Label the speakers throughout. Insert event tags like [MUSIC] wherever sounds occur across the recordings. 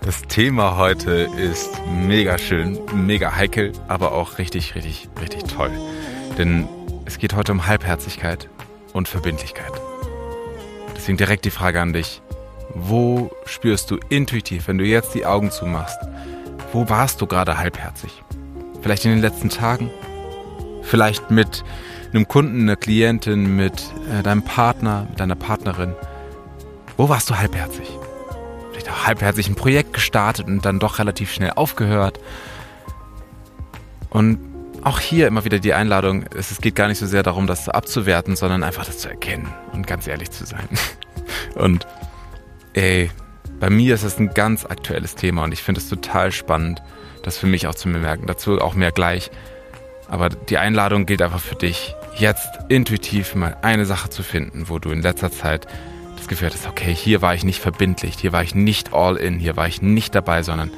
Speaker 1: Das Thema heute ist mega schön, mega heikel, aber auch richtig, richtig, richtig toll. Denn es geht heute um Halbherzigkeit und Verbindlichkeit. Deswegen direkt die Frage an dich. Wo spürst du intuitiv, wenn du jetzt die Augen zumachst, wo warst du gerade halbherzig? Vielleicht in den letzten Tagen? Vielleicht mit einem Kunden, einer Klientin, mit äh, deinem Partner, mit deiner Partnerin? Wo warst du halbherzig? Vielleicht auch halbherzig ein Projekt gestartet und dann doch relativ schnell aufgehört. Und auch hier immer wieder die Einladung, es geht gar nicht so sehr darum, das abzuwerten, sondern einfach das zu erkennen und ganz ehrlich zu sein. [LAUGHS] Und ey, bei mir ist das ein ganz aktuelles Thema und ich finde es total spannend, das für mich auch zu bemerken. Dazu auch mehr gleich. Aber die Einladung gilt einfach für dich, jetzt intuitiv mal eine Sache zu finden, wo du in letzter Zeit das Gefühl okay, hier war ich nicht verbindlich, hier war ich nicht all in, hier war ich nicht dabei, sondern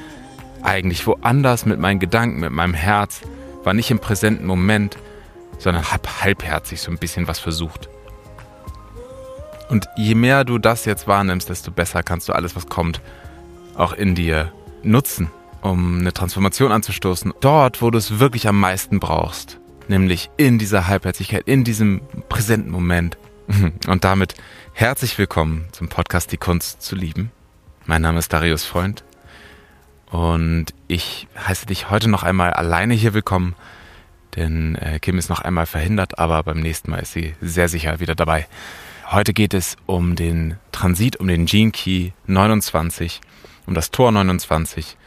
Speaker 1: eigentlich woanders mit meinen Gedanken, mit meinem Herz, war nicht im präsenten Moment, sondern hab halbherzig so ein bisschen was versucht. Und je mehr du das jetzt wahrnimmst, desto besser kannst du alles, was kommt, auch in dir nutzen, um eine Transformation anzustoßen. Dort, wo du es wirklich am meisten brauchst, nämlich in dieser Halbherzigkeit, in diesem präsenten Moment. [LAUGHS] Und damit herzlich willkommen zum Podcast Die Kunst zu lieben. Mein Name ist Darius Freund und ich heiße dich heute noch einmal alleine hier willkommen, denn äh, Kim ist noch einmal verhindert, aber beim nächsten Mal ist sie sehr sicher wieder dabei. Heute geht es um den Transit, um den Gene Key 29, um das Tor 29,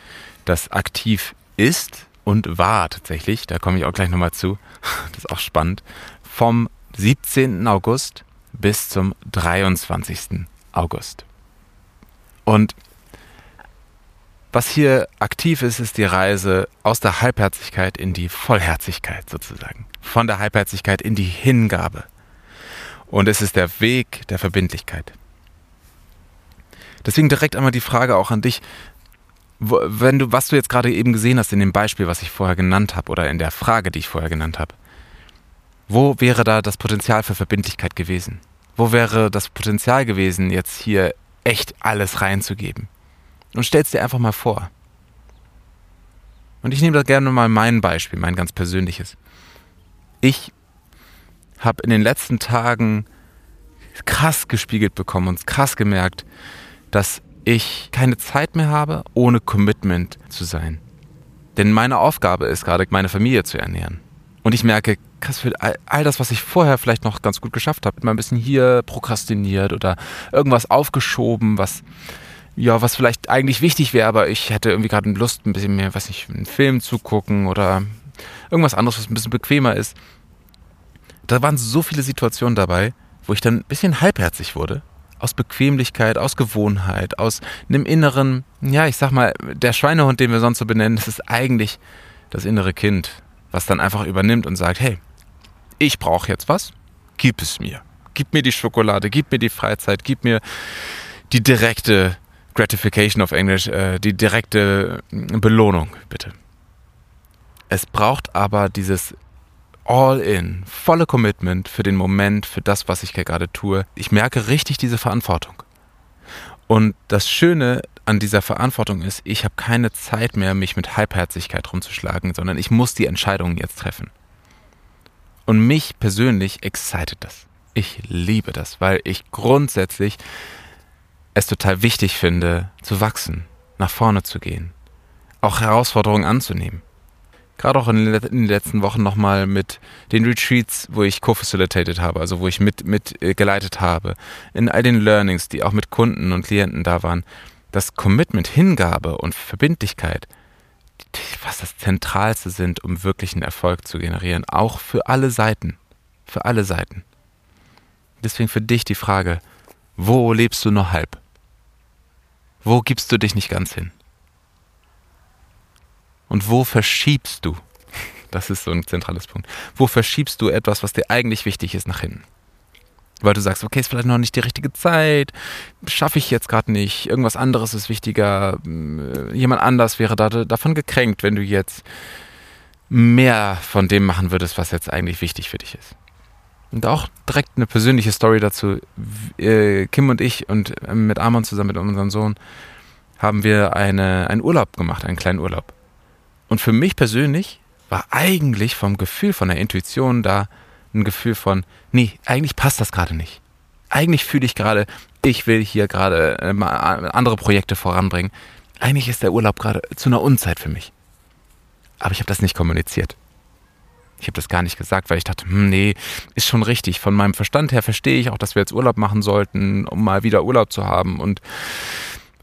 Speaker 1: das aktiv ist und war tatsächlich, da komme ich auch gleich nochmal zu, [LAUGHS] das ist auch spannend, vom 17. August bis zum 23. August. Und was hier aktiv ist, ist die Reise aus der Halbherzigkeit in die Vollherzigkeit sozusagen. Von der Halbherzigkeit in die Hingabe. Und es ist der Weg der Verbindlichkeit. Deswegen direkt einmal die Frage auch an dich, wenn du, was du jetzt gerade eben gesehen hast in dem Beispiel, was ich vorher genannt habe, oder in der Frage, die ich vorher genannt habe, wo wäre da das Potenzial für Verbindlichkeit gewesen? Wo wäre das Potenzial gewesen, jetzt hier echt alles reinzugeben? Und stell's dir einfach mal vor. Und ich nehme da gerne mal mein Beispiel, mein ganz persönliches. Ich habe in den letzten Tagen krass gespiegelt bekommen und krass gemerkt, dass ich keine Zeit mehr habe, ohne Commitment zu sein. Denn meine Aufgabe ist gerade, meine Familie zu ernähren. Und ich merke, krass, für all das, was ich vorher vielleicht noch ganz gut geschafft habe, immer ein bisschen hier prokrastiniert oder irgendwas aufgeschoben, was ja, was vielleicht eigentlich wichtig wäre, aber ich hätte irgendwie gerade Lust, ein bisschen mehr, weiß nicht, einen Film zu gucken oder irgendwas anderes, was ein bisschen bequemer ist da waren so viele Situationen dabei, wo ich dann ein bisschen halbherzig wurde. Aus Bequemlichkeit, aus Gewohnheit, aus einem inneren, ja, ich sag mal, der Schweinehund, den wir sonst so benennen, das ist eigentlich das innere Kind, was dann einfach übernimmt und sagt, hey, ich brauche jetzt was, gib es mir. Gib mir die Schokolade, gib mir die Freizeit, gib mir die direkte Gratification auf Englisch, äh, die direkte Belohnung, bitte. Es braucht aber dieses all in, volle Commitment für den Moment, für das, was ich gerade tue. Ich merke richtig diese Verantwortung. Und das Schöne an dieser Verantwortung ist, ich habe keine Zeit mehr, mich mit Halbherzigkeit rumzuschlagen, sondern ich muss die Entscheidungen jetzt treffen. Und mich persönlich excited das. Ich liebe das, weil ich grundsätzlich es total wichtig finde, zu wachsen, nach vorne zu gehen, auch Herausforderungen anzunehmen gerade auch in den letzten Wochen nochmal mit den Retreats, wo ich co-facilitated habe, also wo ich mit, mit äh, habe, in all den Learnings, die auch mit Kunden und Klienten da waren, das Commitment, Hingabe und Verbindlichkeit, was das Zentralste sind, um wirklichen Erfolg zu generieren, auch für alle Seiten, für alle Seiten. Deswegen für dich die Frage, wo lebst du nur halb? Wo gibst du dich nicht ganz hin? Und wo verschiebst du? Das ist so ein zentrales Punkt. Wo verschiebst du etwas, was dir eigentlich wichtig ist, nach hinten? Weil du sagst, okay, ist vielleicht noch nicht die richtige Zeit, schaffe ich jetzt gerade nicht, irgendwas anderes ist wichtiger, äh, jemand anders wäre da, davon gekränkt, wenn du jetzt mehr von dem machen würdest, was jetzt eigentlich wichtig für dich ist. Und auch direkt eine persönliche Story dazu. Äh, Kim und ich und äh, mit Amon zusammen mit unserem Sohn haben wir eine, einen Urlaub gemacht, einen kleinen Urlaub. Und für mich persönlich war eigentlich vom Gefühl, von der Intuition da ein Gefühl von, nee, eigentlich passt das gerade nicht. Eigentlich fühle ich gerade, ich will hier gerade äh, andere Projekte voranbringen. Eigentlich ist der Urlaub gerade zu einer Unzeit für mich. Aber ich habe das nicht kommuniziert. Ich habe das gar nicht gesagt, weil ich dachte, hm, nee, ist schon richtig. Von meinem Verstand her verstehe ich auch, dass wir jetzt Urlaub machen sollten, um mal wieder Urlaub zu haben und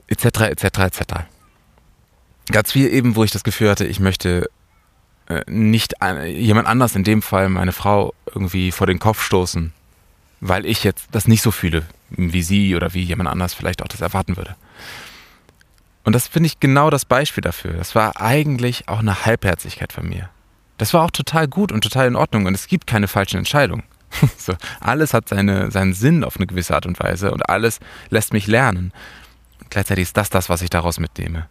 Speaker 1: etc. etc. etc. Ganz viel eben, wo ich das Gefühl hatte, ich möchte nicht jemand anders, in dem Fall meine Frau, irgendwie vor den Kopf stoßen, weil ich jetzt das nicht so fühle, wie sie oder wie jemand anders vielleicht auch das erwarten würde. Und das finde ich genau das Beispiel dafür. Das war eigentlich auch eine Halbherzigkeit von mir. Das war auch total gut und total in Ordnung und es gibt keine falschen Entscheidungen. [LAUGHS] so, alles hat seine, seinen Sinn auf eine gewisse Art und Weise und alles lässt mich lernen. Gleichzeitig ist das das, was ich daraus mitnehme.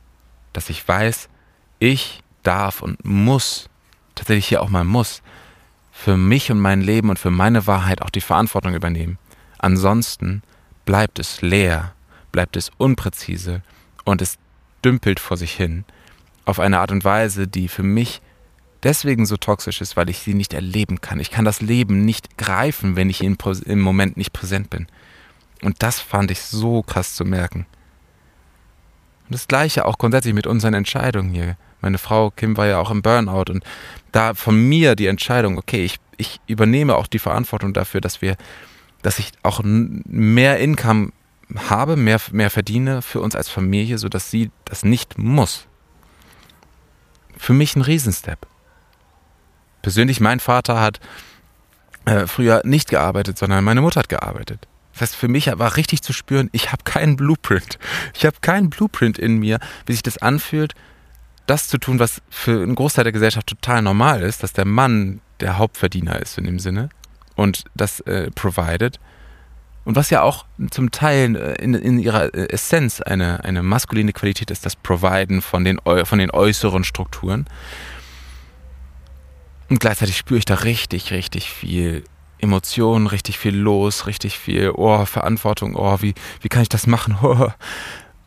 Speaker 1: Dass ich weiß, ich darf und muss, tatsächlich hier auch mal muss, für mich und mein Leben und für meine Wahrheit auch die Verantwortung übernehmen. Ansonsten bleibt es leer, bleibt es unpräzise und es dümpelt vor sich hin auf eine Art und Weise, die für mich deswegen so toxisch ist, weil ich sie nicht erleben kann. Ich kann das Leben nicht greifen, wenn ich im Moment nicht präsent bin. Und das fand ich so krass zu merken. Und das gleiche auch grundsätzlich mit unseren Entscheidungen hier. Meine Frau Kim war ja auch im Burnout und da von mir die Entscheidung, okay, ich, ich übernehme auch die Verantwortung dafür, dass wir, dass ich auch mehr Income habe, mehr, mehr verdiene für uns als Familie, sodass sie das nicht muss. Für mich ein Riesenstep. Persönlich, mein Vater hat äh, früher nicht gearbeitet, sondern meine Mutter hat gearbeitet. Das heißt, für mich war richtig zu spüren, ich habe keinen Blueprint. Ich habe keinen Blueprint in mir, wie sich das anfühlt, das zu tun, was für einen Großteil der Gesellschaft total normal ist, dass der Mann der Hauptverdiener ist in dem Sinne und das äh, provided. Und was ja auch zum Teil äh, in, in ihrer äh, Essenz eine, eine maskuline Qualität ist, das Providen von den, von den äußeren Strukturen. Und gleichzeitig spüre ich da richtig, richtig viel Emotionen, richtig viel los, richtig viel, oh, Verantwortung, oh, wie, wie kann ich das machen? [LAUGHS] Oh.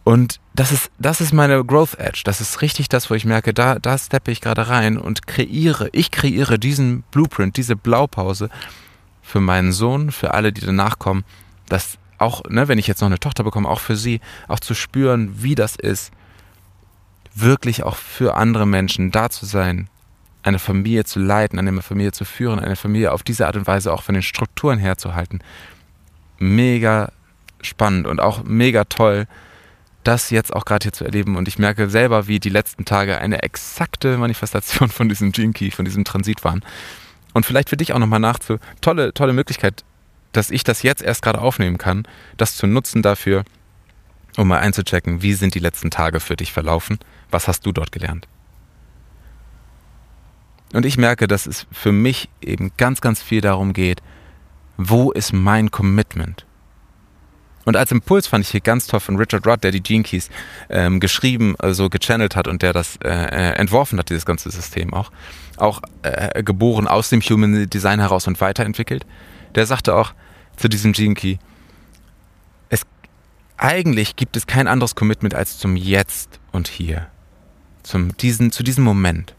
Speaker 1: Und das ist, das ist meine Growth Edge. Das ist richtig das, wo ich merke, da, da steppe ich gerade rein und kreiere, ich kreiere diesen Blueprint, diese Blaupause für meinen Sohn, für alle, die danach kommen, dass auch, ne, wenn ich jetzt noch eine Tochter bekomme, auch für sie, auch zu spüren, wie das ist, wirklich auch für andere Menschen da zu sein, eine Familie zu leiten, eine Familie zu führen, eine Familie auf diese Art und Weise auch von den Strukturen herzuhalten. Mega spannend und auch mega toll, das jetzt auch gerade hier zu erleben. Und ich merke selber, wie die letzten Tage eine exakte Manifestation von diesem Gene Key, von diesem Transit waren. Und vielleicht für dich auch nochmal nachzu. Tolle, tolle Möglichkeit, dass ich das jetzt erst gerade aufnehmen kann, das zu nutzen dafür, um mal einzuchecken, wie sind die letzten Tage für dich verlaufen? Was hast du dort gelernt? Und ich merke, dass es für mich eben ganz, ganz viel darum geht, wo ist mein Commitment? Und als Impuls fand ich hier ganz toll von Richard Rudd, der die Gene Keys ähm, geschrieben, also gechannelt hat und der das äh, äh, entworfen hat, dieses ganze System auch. Auch äh, geboren aus dem Human Design heraus und weiterentwickelt. Der sagte auch zu diesem Gene Key, es, eigentlich gibt es kein anderes Commitment als zum Jetzt und Hier. Zum diesen, zu diesem Moment.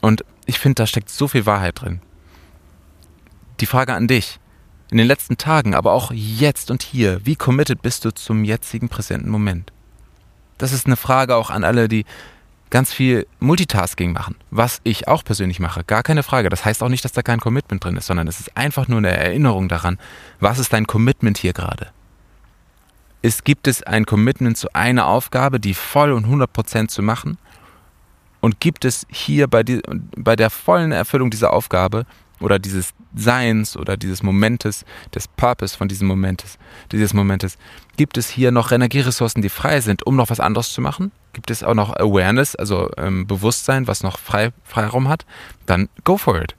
Speaker 1: Und ich finde, da steckt so viel Wahrheit drin. Die Frage an dich, in den letzten Tagen, aber auch jetzt und hier, wie committed bist du zum jetzigen präsenten Moment? Das ist eine Frage auch an alle, die ganz viel Multitasking machen, was ich auch persönlich mache, gar keine Frage. Das heißt auch nicht, dass da kein Commitment drin ist, sondern es ist einfach nur eine Erinnerung daran, was ist dein Commitment hier gerade? Es gibt es ein Commitment zu einer Aufgabe, die voll und 100% zu machen? Und gibt es hier bei, die, bei der vollen Erfüllung dieser Aufgabe oder dieses Seins oder dieses Momentes, des Purpose von diesem Momentes, dieses Momentes, gibt es hier noch Energieressourcen, die frei sind, um noch was anderes zu machen? Gibt es auch noch Awareness, also ähm, Bewusstsein, was noch frei, Freiraum hat? Dann go for it.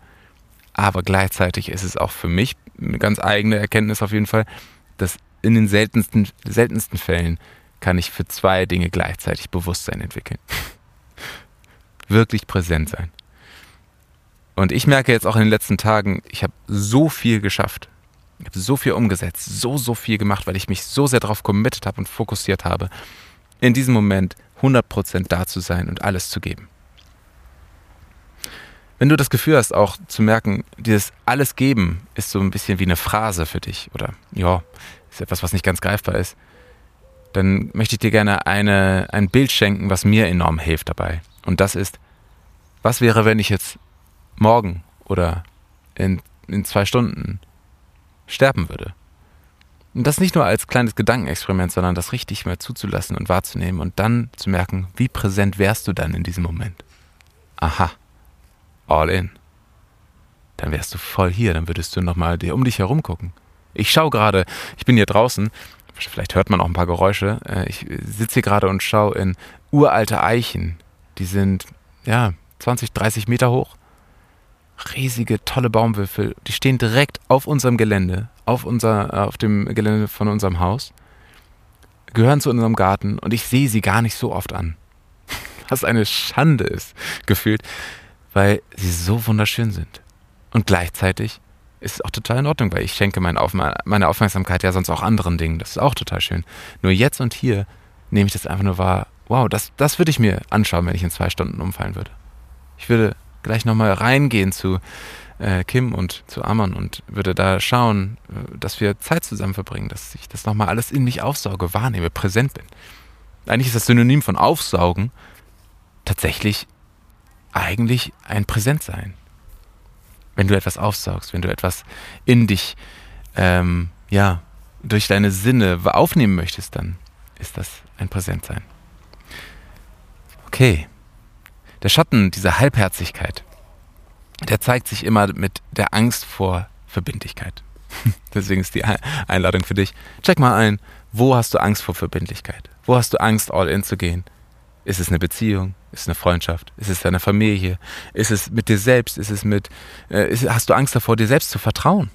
Speaker 1: Aber gleichzeitig ist es auch für mich eine ganz eigene Erkenntnis auf jeden Fall, dass in den seltensten, seltensten Fällen kann ich für zwei Dinge gleichzeitig Bewusstsein entwickeln [LAUGHS] wirklich präsent sein. Und ich merke jetzt auch in den letzten Tagen, ich habe so viel geschafft. Ich habe so viel umgesetzt, so, so viel gemacht, weil ich mich so sehr darauf committed habe und fokussiert habe, in diesem Moment 100% da zu sein und alles zu geben. Wenn du das Gefühl hast, auch zu merken, dieses alles geben ist so ein bisschen wie eine Phrase für dich oder ja, ist etwas, was nicht ganz greifbar ist, dann möchte ich dir gerne eine, ein Bild schenken, was mir enorm hilft dabei. Und das ist, was wäre, wenn ich jetzt morgen oder in, in zwei Stunden sterben würde? Und das nicht nur als kleines Gedankenexperiment, sondern das richtig mal zuzulassen und wahrzunehmen und dann zu merken, wie präsent wärst du dann in diesem Moment. Aha, all in. Dann wärst du voll hier, dann würdest du nochmal um dich herum gucken. Ich schaue gerade, ich bin hier draußen, vielleicht hört man auch ein paar Geräusche. Äh, ich sitze hier gerade und schaue in uralte Eichen. Die sind, ja, 20, 30 Meter hoch. Riesige, tolle Baumwürfel. Die stehen direkt auf unserem Gelände, auf, unser, auf dem Gelände von unserem Haus. Gehören zu unserem Garten und ich sehe sie gar nicht so oft an. [LAUGHS] Was eine Schande ist, gefühlt, weil sie so wunderschön sind. Und gleichzeitig ist auch total in Ordnung, weil ich schenke meine, Auf meine Aufmerksamkeit ja sonst auch anderen Dingen. Das ist auch total schön. Nur jetzt und hier nehme ich das einfach nur wahr. Wow, das, das würde ich mir anschauen, wenn ich in zwei Stunden umfallen würde. Ich würde gleich nochmal reingehen zu äh, Kim und zu Amon und würde da schauen, äh, dass wir Zeit zusammen verbringen, dass ich das nochmal alles in mich aufsauge, wahrnehme, präsent bin. Eigentlich ist das Synonym von Aufsaugen tatsächlich eigentlich ein Präsentsein wenn du etwas aufsaugst, wenn du etwas in dich, ähm, ja, durch deine Sinne aufnehmen möchtest, dann ist das ein Präsentsein. Okay. Der Schatten dieser Halbherzigkeit, der zeigt sich immer mit der Angst vor Verbindlichkeit. [LAUGHS] Deswegen ist die Einladung für dich. Check mal ein, wo hast du Angst vor Verbindlichkeit? Wo hast du Angst, all in zu gehen? Ist es eine Beziehung? Ist es eine Freundschaft? Ist es deine Familie? Ist es mit dir selbst? Ist es mit, äh, ist, hast du Angst davor, dir selbst zu vertrauen?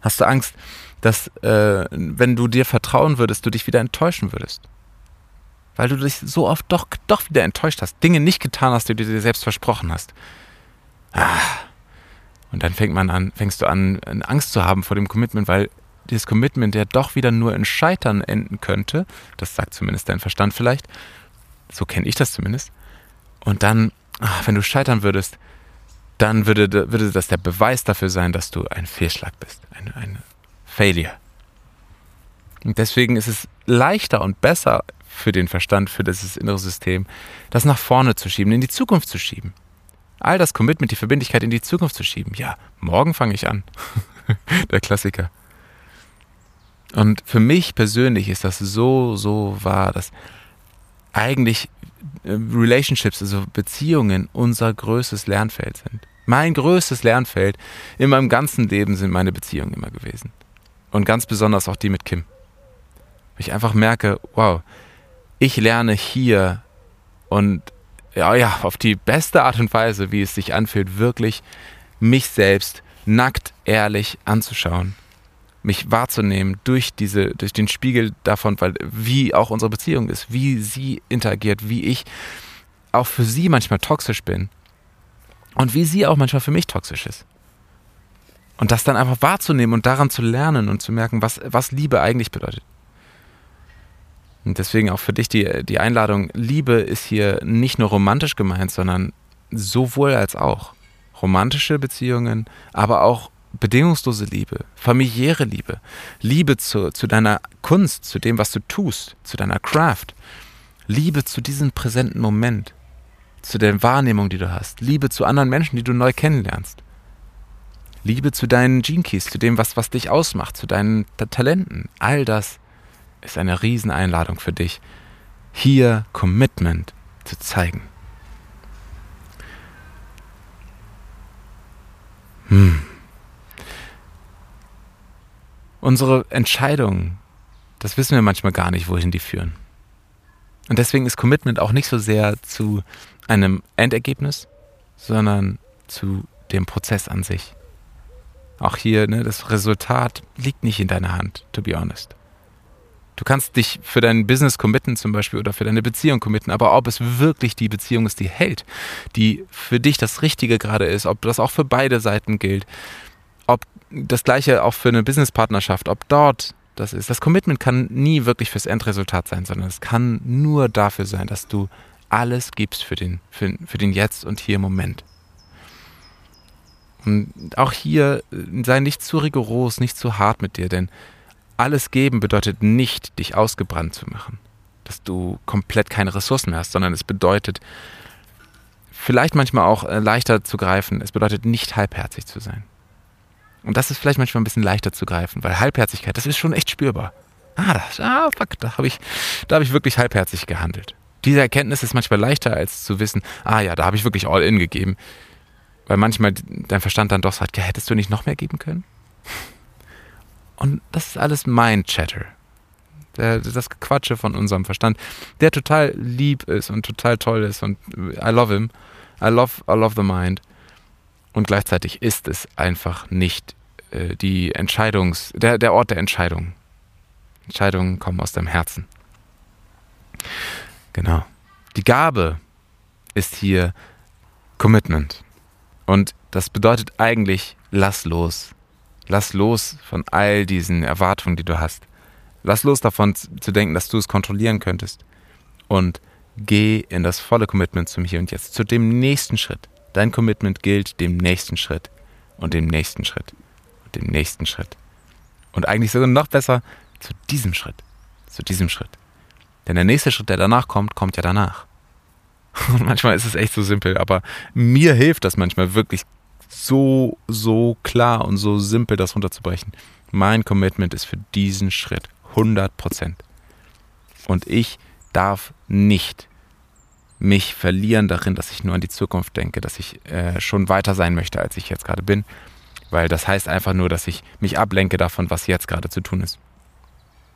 Speaker 1: Hast du Angst, dass, äh, wenn du dir vertrauen würdest, du dich wieder enttäuschen würdest? Weil du dich so oft doch, doch wieder enttäuscht hast, Dinge nicht getan hast, die du dir selbst versprochen hast. Ah. Und dann fängt man an, fängst du an, Angst zu haben vor dem Commitment, weil dieses Commitment ja doch wieder nur in Scheitern enden könnte. Das sagt zumindest dein Verstand vielleicht. So kenne ich das zumindest. Und dann, ach, wenn du scheitern würdest, dann würde, würde das der Beweis dafür sein, dass du ein Fehlschlag bist, ein, ein Failure. Und deswegen ist es leichter und besser für den Verstand, für das innere System, das nach vorne zu schieben, in die Zukunft zu schieben. All das Commitment, die Verbindlichkeit in die Zukunft zu schieben. Ja, morgen fange ich an. [LAUGHS] Der Klassiker. Und für mich persönlich ist das so, so wahr, dass eigentlich äh, Relationships, also Beziehungen, unser größtes Lernfeld sind. Mein größtes Lernfeld in meinem ganzen Leben sind meine Beziehungen immer gewesen. Und ganz besonders auch die mit Kim. Ich einfach merke, wow, ich lerne hier und ja, ja, auf die beste Art und Weise, wie es sich anfühlt, wirklich mich selbst nackt, ehrlich anzuschauen mich wahrzunehmen durch diese, durch den Spiegel davon, weil wie auch unsere Beziehung ist, wie sie interagiert, wie ich auch für sie manchmal toxisch bin und wie sie auch manchmal für mich toxisch ist. Und das dann einfach wahrzunehmen und daran zu lernen und zu merken, was, was Liebe eigentlich bedeutet. Und deswegen auch für dich die, die Einladung, Liebe ist hier nicht nur romantisch gemeint, sondern sowohl als auch. Romantische Beziehungen, aber auch bedingungslose Liebe, familiäre Liebe, Liebe zu, zu deiner Kunst, zu dem, was du tust, zu deiner Craft, Liebe zu diesem präsenten Moment, zu der Wahrnehmung, die du hast, Liebe zu anderen Menschen, die du neu kennenlernst, Liebe zu deinen Gene Keys, zu dem, was, was dich ausmacht, zu deinen Ta Talenten. All das ist eine Rieseneinladung für dich, hier Commitment zu zeigen. Hm. Unsere Entscheidungen, das wissen wir manchmal gar nicht, wohin die führen. Und deswegen ist Commitment auch nicht so sehr zu einem Endergebnis, sondern zu dem Prozess an sich. Auch hier, ne, das Resultat liegt nicht in deiner Hand, to be honest. Du kannst dich für dein Business committen zum Beispiel oder für deine Beziehung committen, aber ob es wirklich die Beziehung ist, die hält, die für dich das Richtige gerade ist, ob das auch für beide Seiten gilt, ob das gleiche auch für eine Businesspartnerschaft, ob dort das ist. Das Commitment kann nie wirklich fürs Endresultat sein, sondern es kann nur dafür sein, dass du alles gibst für den, für, für den Jetzt und hier Moment. Und auch hier äh, sei nicht zu rigoros, nicht zu hart mit dir, denn alles geben bedeutet nicht, dich ausgebrannt zu machen. Dass du komplett keine Ressourcen mehr hast, sondern es bedeutet, vielleicht manchmal auch äh, leichter zu greifen, es bedeutet nicht halbherzig zu sein. Und das ist vielleicht manchmal ein bisschen leichter zu greifen, weil Halbherzigkeit, das ist schon echt spürbar. Ah, das, ah fuck, da habe ich, hab ich wirklich halbherzig gehandelt. Diese Erkenntnis ist manchmal leichter als zu wissen, ah ja, da habe ich wirklich all in gegeben. Weil manchmal dein Verstand dann doch sagt, ja, hättest du nicht noch mehr geben können? Und das ist alles mein Chatter. das Quatsche von unserem Verstand, der total lieb ist und total toll ist und I love him. I love, I love the mind. Und gleichzeitig ist es einfach nicht äh, die Entscheidungs, der, der Ort der Entscheidung. Entscheidungen kommen aus deinem Herzen. Genau. Die Gabe ist hier Commitment. Und das bedeutet eigentlich, lass los. Lass los von all diesen Erwartungen, die du hast. Lass los davon zu denken, dass du es kontrollieren könntest. Und geh in das volle Commitment zum Hier und Jetzt, zu dem nächsten Schritt. Dein Commitment gilt dem nächsten Schritt und dem nächsten Schritt und dem nächsten Schritt. Und eigentlich sogar noch besser zu diesem Schritt, zu diesem Schritt. Denn der nächste Schritt, der danach kommt, kommt ja danach. [LAUGHS] Und manchmal ist es echt so simpel, aber mir hilft das manchmal wirklich so, so klar und so simpel, das runterzubrechen. Mein Commitment ist für diesen Schritt 100 Prozent. Und ich darf nicht mich verlieren darin, dass ich nur an die Zukunft denke, dass ich äh, schon weiter sein möchte, als ich jetzt gerade bin. Weil das heißt einfach nur, dass ich mich ablenke davon, was jetzt gerade zu tun ist.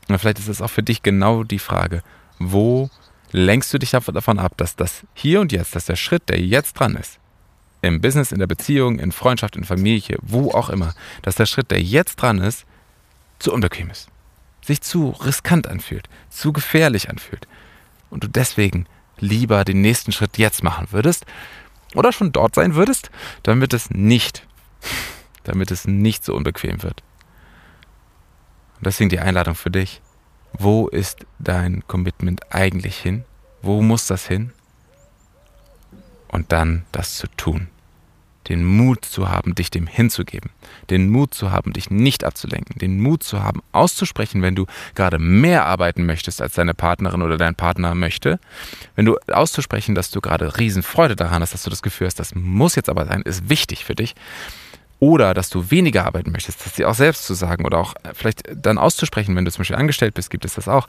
Speaker 1: Und vielleicht ist es auch für dich genau die Frage, wo lenkst du dich davon ab, dass das hier und jetzt, dass der Schritt, der jetzt dran ist, im Business, in der Beziehung, in Freundschaft, in Familie, wo auch immer, dass der Schritt, der jetzt dran ist, zu unbequem ist, sich zu riskant anfühlt, zu gefährlich anfühlt und du deswegen lieber den nächsten Schritt jetzt machen würdest oder schon dort sein würdest, damit es nicht, [LAUGHS] damit es nicht so unbequem wird. Und deswegen die Einladung für dich. Wo ist dein Commitment eigentlich hin? Wo muss das hin? Und dann das zu tun. Den Mut zu haben, dich dem hinzugeben. Den Mut zu haben, dich nicht abzulenken. Den Mut zu haben, auszusprechen, wenn du gerade mehr arbeiten möchtest, als deine Partnerin oder dein Partner möchte. Wenn du auszusprechen, dass du gerade Riesenfreude daran hast, dass du das Gefühl hast, das muss jetzt aber sein, ist wichtig für dich oder dass du weniger arbeiten möchtest, das dir auch selbst zu sagen oder auch vielleicht dann auszusprechen, wenn du zum Beispiel angestellt bist, gibt es das auch,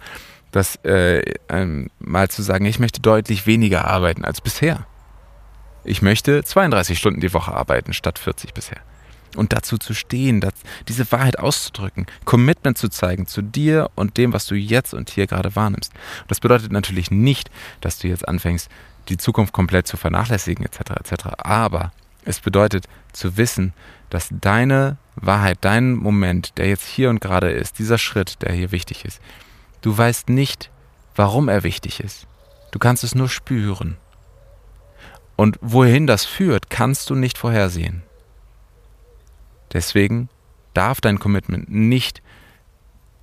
Speaker 1: dass äh, ähm, mal zu sagen, ich möchte deutlich weniger arbeiten als bisher. Ich möchte 32 Stunden die Woche arbeiten statt 40 bisher. Und dazu zu stehen, diese Wahrheit auszudrücken, Commitment zu zeigen zu dir und dem, was du jetzt und hier gerade wahrnimmst. Und das bedeutet natürlich nicht, dass du jetzt anfängst, die Zukunft komplett zu vernachlässigen, etc. etc. Aber es bedeutet zu wissen, dass deine Wahrheit, dein Moment, der jetzt hier und gerade ist, dieser Schritt, der hier wichtig ist, du weißt nicht, warum er wichtig ist. Du kannst es nur spüren. Und wohin das führt, kannst du nicht vorhersehen. Deswegen darf dein Commitment nicht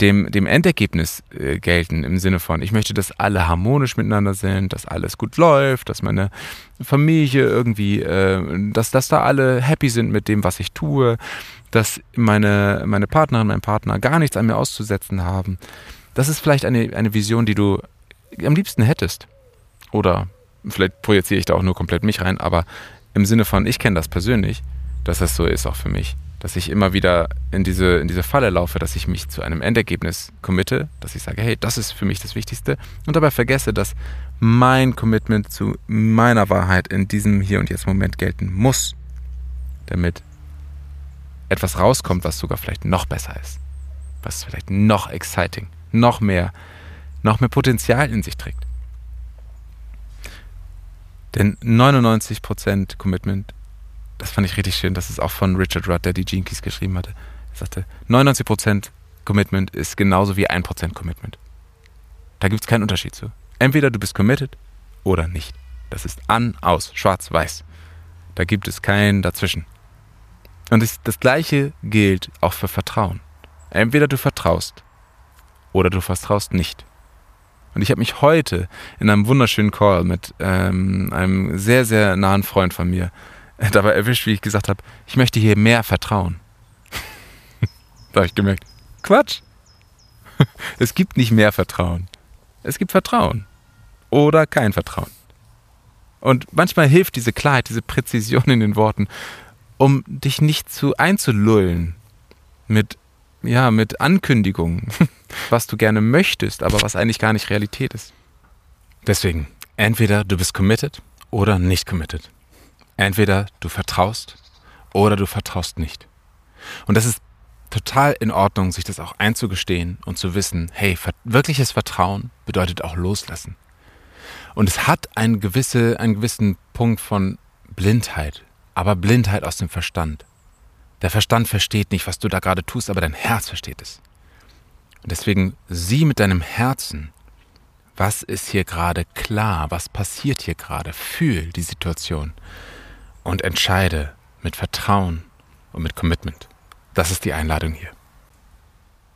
Speaker 1: dem, dem Endergebnis äh, gelten, im Sinne von, ich möchte, dass alle harmonisch miteinander sind, dass alles gut läuft, dass meine Familie irgendwie, äh, dass, dass da alle happy sind mit dem, was ich tue, dass meine, meine Partnerin, mein Partner gar nichts an mir auszusetzen haben. Das ist vielleicht eine, eine Vision, die du am liebsten hättest. Oder vielleicht projiziere ich da auch nur komplett mich rein, aber im Sinne von, ich kenne das persönlich, dass das so ist auch für mich dass ich immer wieder in diese, in diese Falle laufe, dass ich mich zu einem Endergebnis committe, dass ich sage, hey, das ist für mich das Wichtigste und dabei vergesse, dass mein Commitment zu meiner Wahrheit in diesem Hier und Jetzt Moment gelten muss, damit etwas rauskommt, was sogar vielleicht noch besser ist, was vielleicht noch exciting, noch mehr, noch mehr Potenzial in sich trägt. Denn 99% Commitment das fand ich richtig schön, das ist auch von Richard Rudd, der die Gene Keys geschrieben hatte. Er sagte, 99% Commitment ist genauso wie 1% Commitment. Da gibt es keinen Unterschied zu. Entweder du bist committed oder nicht. Das ist an, aus, schwarz, weiß. Da gibt es kein Dazwischen. Und das, das Gleiche gilt auch für Vertrauen. Entweder du vertraust oder du vertraust nicht. Und ich habe mich heute in einem wunderschönen Call mit ähm, einem sehr, sehr nahen Freund von mir dabei erwischt, wie ich gesagt habe, ich möchte hier mehr vertrauen. [LAUGHS] da habe ich gemerkt, Quatsch. [LAUGHS] es gibt nicht mehr Vertrauen. Es gibt Vertrauen oder kein Vertrauen. Und manchmal hilft diese Klarheit, diese Präzision in den Worten, um dich nicht zu einzulullen mit ja, mit Ankündigungen, [LAUGHS] was du gerne möchtest, aber was eigentlich gar nicht Realität ist. Deswegen, entweder du bist committed oder nicht committed. Entweder du vertraust oder du vertraust nicht. Und das ist total in Ordnung, sich das auch einzugestehen und zu wissen, hey, wirkliches Vertrauen bedeutet auch loslassen. Und es hat einen, gewisse, einen gewissen Punkt von Blindheit, aber Blindheit aus dem Verstand. Der Verstand versteht nicht, was du da gerade tust, aber dein Herz versteht es. Und deswegen sieh mit deinem Herzen, was ist hier gerade klar, was passiert hier gerade, fühl die Situation und entscheide mit Vertrauen und mit Commitment. Das ist die Einladung hier.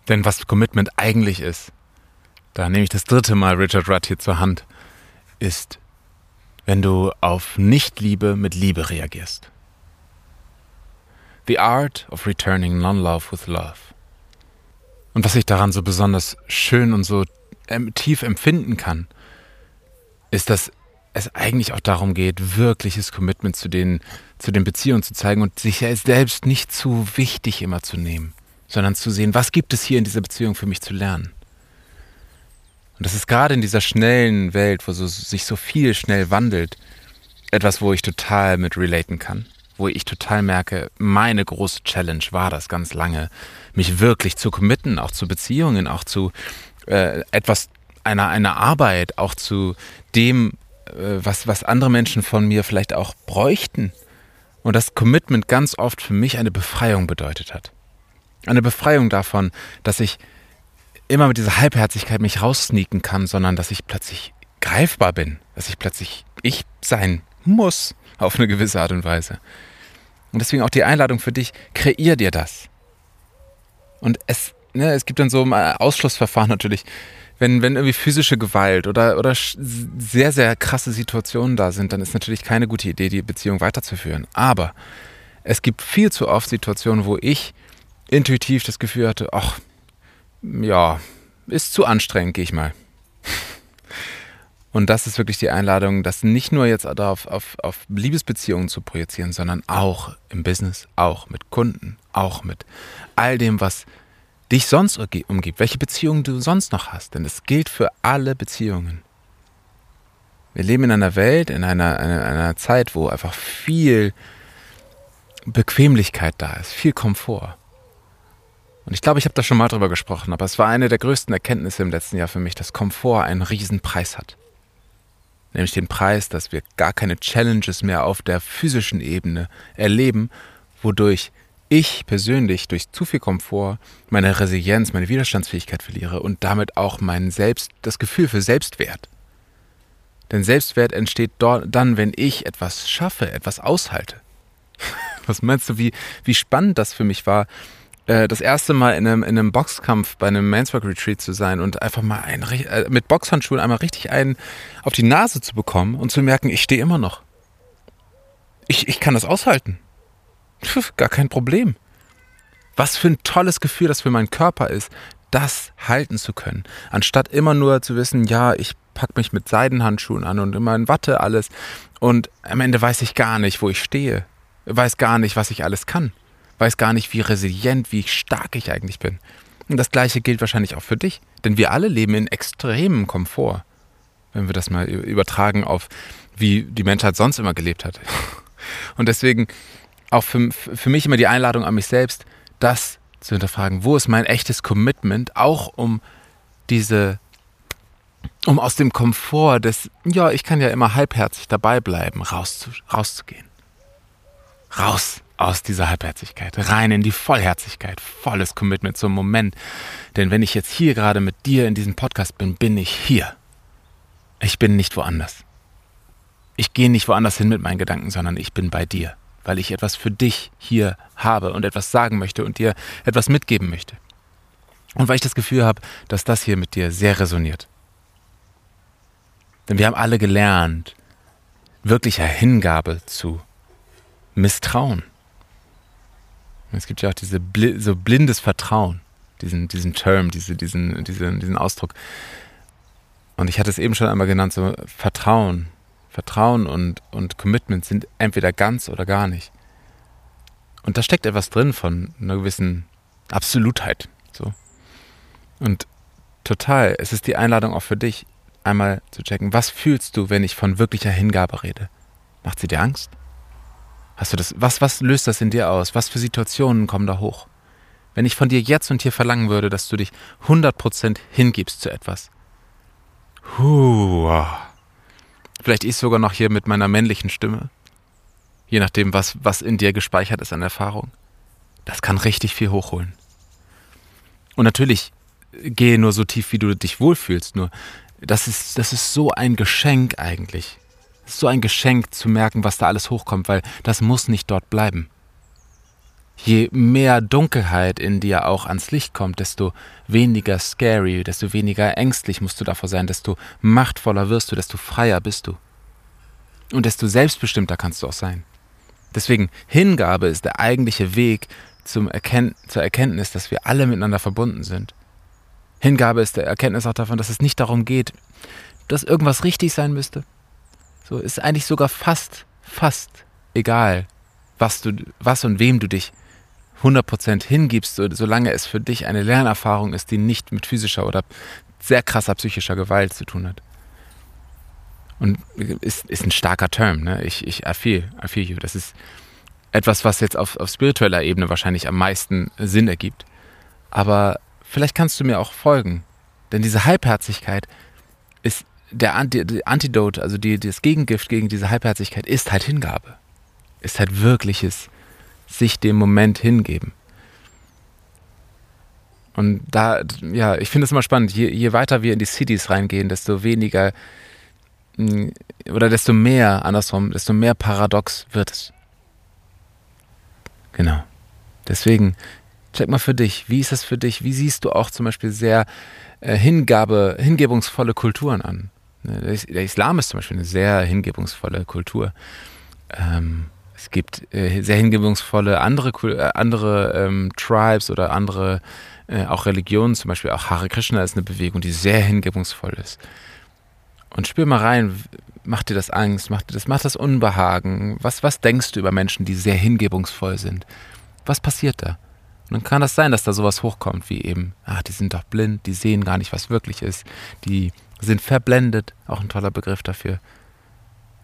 Speaker 1: Denn was Commitment eigentlich ist, da nehme ich das dritte Mal Richard Rudd hier zur Hand, ist, wenn du auf Nichtliebe mit Liebe reagierst. The Art of Returning Non-Love with Love. Und was ich daran so besonders schön und so ähm, tief empfinden kann, ist, dass es eigentlich auch darum geht, wirkliches Commitment zu den, zu den Beziehungen zu zeigen und sich selbst nicht zu wichtig immer zu nehmen, sondern zu sehen, was gibt es hier in dieser Beziehung für mich zu lernen. Und das ist gerade in dieser schnellen Welt, wo so, sich so viel schnell wandelt, etwas, wo ich total mit relaten kann. Wo ich total merke, meine große Challenge war das ganz lange, mich wirklich zu committen, auch zu Beziehungen, auch zu äh, etwas, einer, einer Arbeit, auch zu dem, äh, was, was andere Menschen von mir vielleicht auch bräuchten. Und das Commitment ganz oft für mich eine Befreiung bedeutet hat. Eine Befreiung davon, dass ich immer mit dieser Halbherzigkeit mich raussneaken kann, sondern dass ich plötzlich greifbar bin, dass ich plötzlich ich sein muss auf eine gewisse Art und Weise. Und deswegen auch die Einladung für dich, kreier dir das. Und es, ne, es gibt dann so Ausschlussverfahren natürlich, wenn, wenn irgendwie physische Gewalt oder, oder sehr, sehr krasse Situationen da sind, dann ist natürlich keine gute Idee, die Beziehung weiterzuführen. Aber es gibt viel zu oft Situationen, wo ich intuitiv das Gefühl hatte, ach, ja, ist zu anstrengend, gehe ich mal. Und das ist wirklich die Einladung, das nicht nur jetzt auf, auf, auf Liebesbeziehungen zu projizieren, sondern auch im Business, auch mit Kunden, auch mit all dem, was dich sonst umgibt, welche Beziehungen du sonst noch hast. Denn es gilt für alle Beziehungen. Wir leben in einer Welt, in einer, einer, einer Zeit, wo einfach viel Bequemlichkeit da ist, viel Komfort. Und ich glaube, ich habe da schon mal drüber gesprochen, aber es war eine der größten Erkenntnisse im letzten Jahr für mich, dass Komfort einen riesen Preis hat. Nämlich den Preis, dass wir gar keine Challenges mehr auf der physischen Ebene erleben, wodurch ich persönlich durch zu viel Komfort meine Resilienz, meine Widerstandsfähigkeit verliere und damit auch mein Selbst, das Gefühl für Selbstwert. Denn Selbstwert entsteht dort, dann, wenn ich etwas schaffe, etwas aushalte. [LAUGHS] Was meinst du, wie, wie spannend das für mich war, äh, das erste Mal in einem, in einem Boxkampf bei einem Manswork Retreat zu sein und einfach mal ein, äh, mit Boxhandschuhen einmal richtig einen auf die Nase zu bekommen und zu merken, ich stehe immer noch. Ich, ich kann das aushalten. Pff, gar kein Problem. Was für ein tolles Gefühl das für meinen Körper ist, das halten zu können. Anstatt immer nur zu wissen, ja, ich packe mich mit Seidenhandschuhen an und immer in Watte alles. Und am Ende weiß ich gar nicht, wo ich stehe. Weiß gar nicht, was ich alles kann weiß gar nicht, wie resilient, wie stark ich eigentlich bin. Und das Gleiche gilt wahrscheinlich auch für dich, denn wir alle leben in extremem Komfort, wenn wir das mal übertragen auf, wie die Menschheit sonst immer gelebt hat. [LAUGHS] Und deswegen auch für, für mich immer die Einladung an mich selbst, das zu hinterfragen, wo ist mein echtes Commitment, auch um diese, um aus dem Komfort des, ja, ich kann ja immer halbherzig dabei bleiben, rauszu, rauszugehen. Raus aus dieser Halbherzigkeit, rein in die Vollherzigkeit, volles Commitment zum Moment. Denn wenn ich jetzt hier gerade mit dir in diesem Podcast bin, bin ich hier. Ich bin nicht woanders. Ich gehe nicht woanders hin mit meinen Gedanken, sondern ich bin bei dir, weil ich etwas für dich hier habe und etwas sagen möchte und dir etwas mitgeben möchte. Und weil ich das Gefühl habe, dass das hier mit dir sehr resoniert. Denn wir haben alle gelernt, wirklicher Hingabe zu misstrauen. Es gibt ja auch diese so blindes Vertrauen, diesen, diesen Term, diese, diesen, diesen, diesen Ausdruck. Und ich hatte es eben schon einmal genannt, so Vertrauen. Vertrauen und, und Commitment sind entweder ganz oder gar nicht. Und da steckt etwas drin von einer gewissen Absolutheit. So. Und total, es ist die Einladung auch für dich, einmal zu checken, was fühlst du, wenn ich von wirklicher Hingabe rede? Macht sie dir Angst? Hast du das, was, was löst das in dir aus? Was für Situationen kommen da hoch? Wenn ich von dir jetzt und hier verlangen würde, dass du dich 100% hingibst zu etwas. Huh. Vielleicht ich sogar noch hier mit meiner männlichen Stimme. Je nachdem, was, was in dir gespeichert ist an Erfahrung. Das kann richtig viel hochholen. Und natürlich gehe nur so tief, wie du dich wohlfühlst. Nur das ist, das ist so ein Geschenk eigentlich. Ist so ein Geschenk zu merken, was da alles hochkommt, weil das muss nicht dort bleiben. Je mehr Dunkelheit in dir auch ans Licht kommt, desto weniger scary, desto weniger ängstlich musst du davor sein, desto machtvoller wirst du, desto freier bist du. Und desto selbstbestimmter kannst du auch sein. Deswegen, Hingabe ist der eigentliche Weg zum Erken zur Erkenntnis, dass wir alle miteinander verbunden sind. Hingabe ist der Erkenntnis auch davon, dass es nicht darum geht, dass irgendwas richtig sein müsste. So ist eigentlich sogar fast, fast egal, was du, was und wem du dich 100% hingibst, solange es für dich eine Lernerfahrung ist, die nicht mit physischer oder sehr krasser psychischer Gewalt zu tun hat. Und ist, ist ein starker Term, ne? Ich, ich I feel, I feel you. Das ist etwas, was jetzt auf, auf spiritueller Ebene wahrscheinlich am meisten Sinn ergibt. Aber Vielleicht kannst du mir auch folgen. Denn diese Halbherzigkeit ist der Antidote, also die, das Gegengift gegen diese Halbherzigkeit ist halt Hingabe. Ist halt wirkliches sich dem Moment hingeben. Und da, ja, ich finde es immer spannend, je, je, weiter wir in die Cities reingehen, desto weniger mm, oder desto mehr, andersrum, desto mehr paradox wird es. Genau. Deswegen Check mal für dich, wie ist das für dich? Wie siehst du auch zum Beispiel sehr äh, Hingabe, hingebungsvolle Kulturen an? Ne, der, Islam ist zum Beispiel eine sehr hingebungsvolle Kultur. Ähm, es gibt äh, sehr hingebungsvolle andere, äh, andere ähm, Tribes oder andere äh, auch Religionen, zum Beispiel auch Hare Krishna ist eine Bewegung, die sehr hingebungsvoll ist. Und spür mal rein, macht dir das Angst, macht dir das, macht das Unbehagen? Was, was denkst du über Menschen, die sehr hingebungsvoll sind? Was passiert da? Und dann kann das sein, dass da sowas hochkommt, wie eben, ah, die sind doch blind, die sehen gar nicht, was wirklich ist, die sind verblendet, auch ein toller Begriff dafür.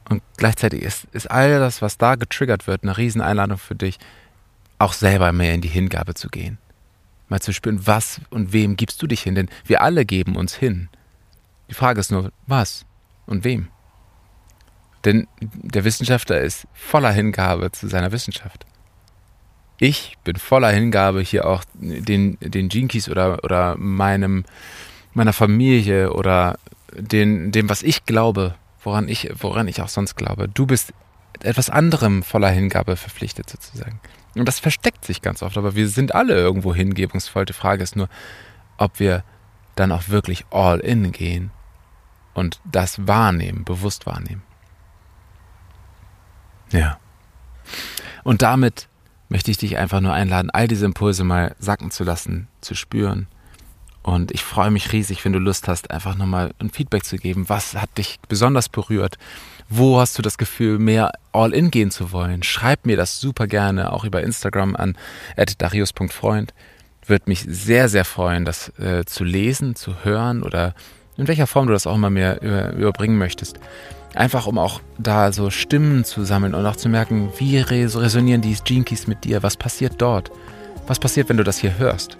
Speaker 1: Und gleichzeitig ist, ist all das, was da getriggert wird, eine Rieseneinladung für dich, auch selber mehr in die Hingabe zu gehen. Mal zu spüren, was und wem gibst du dich hin? Denn wir alle geben uns hin. Die Frage ist nur, was und wem? Denn der Wissenschaftler ist voller Hingabe zu seiner Wissenschaft ich bin voller Hingabe hier auch den, den Jinkies oder, oder meinem, meiner Familie oder den, dem, was ich glaube, woran ich, woran ich auch sonst glaube. Du bist etwas anderem voller Hingabe verpflichtet sozusagen. Und das versteckt sich ganz oft, aber wir sind alle irgendwo hingebungsvoll. Die Frage ist nur, ob wir dann auch wirklich all in gehen und das wahrnehmen, bewusst wahrnehmen. Ja. Und damit möchte ich dich einfach nur einladen, all diese Impulse mal sacken zu lassen, zu spüren. Und ich freue mich riesig, wenn du Lust hast, einfach nochmal ein Feedback zu geben. Was hat dich besonders berührt? Wo hast du das Gefühl, mehr all in gehen zu wollen? Schreib mir das super gerne, auch über Instagram an darius.freund. Würde mich sehr, sehr freuen, das äh, zu lesen, zu hören oder in welcher Form du das auch immer mehr über, überbringen möchtest. Einfach um auch da so Stimmen zu sammeln und auch zu merken, wie resonieren die Gene mit dir, was passiert dort, was passiert, wenn du das hier hörst.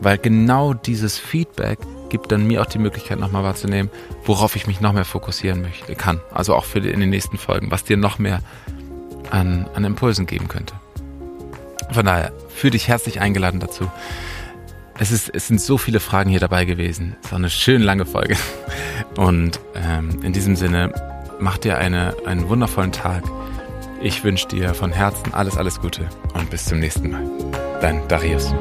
Speaker 1: Weil genau dieses Feedback gibt dann mir auch die Möglichkeit nochmal wahrzunehmen, worauf ich mich noch mehr fokussieren möchte, kann. Also auch für die, in den nächsten Folgen, was dir noch mehr an, an Impulsen geben könnte. Von daher, fühle dich herzlich eingeladen dazu. Es, ist, es sind so viele Fragen hier dabei gewesen. Es war eine schön lange Folge. Und ähm, in diesem Sinne, mach dir eine, einen wundervollen Tag. Ich wünsche dir von Herzen alles, alles Gute und bis zum nächsten Mal. Dein Darius.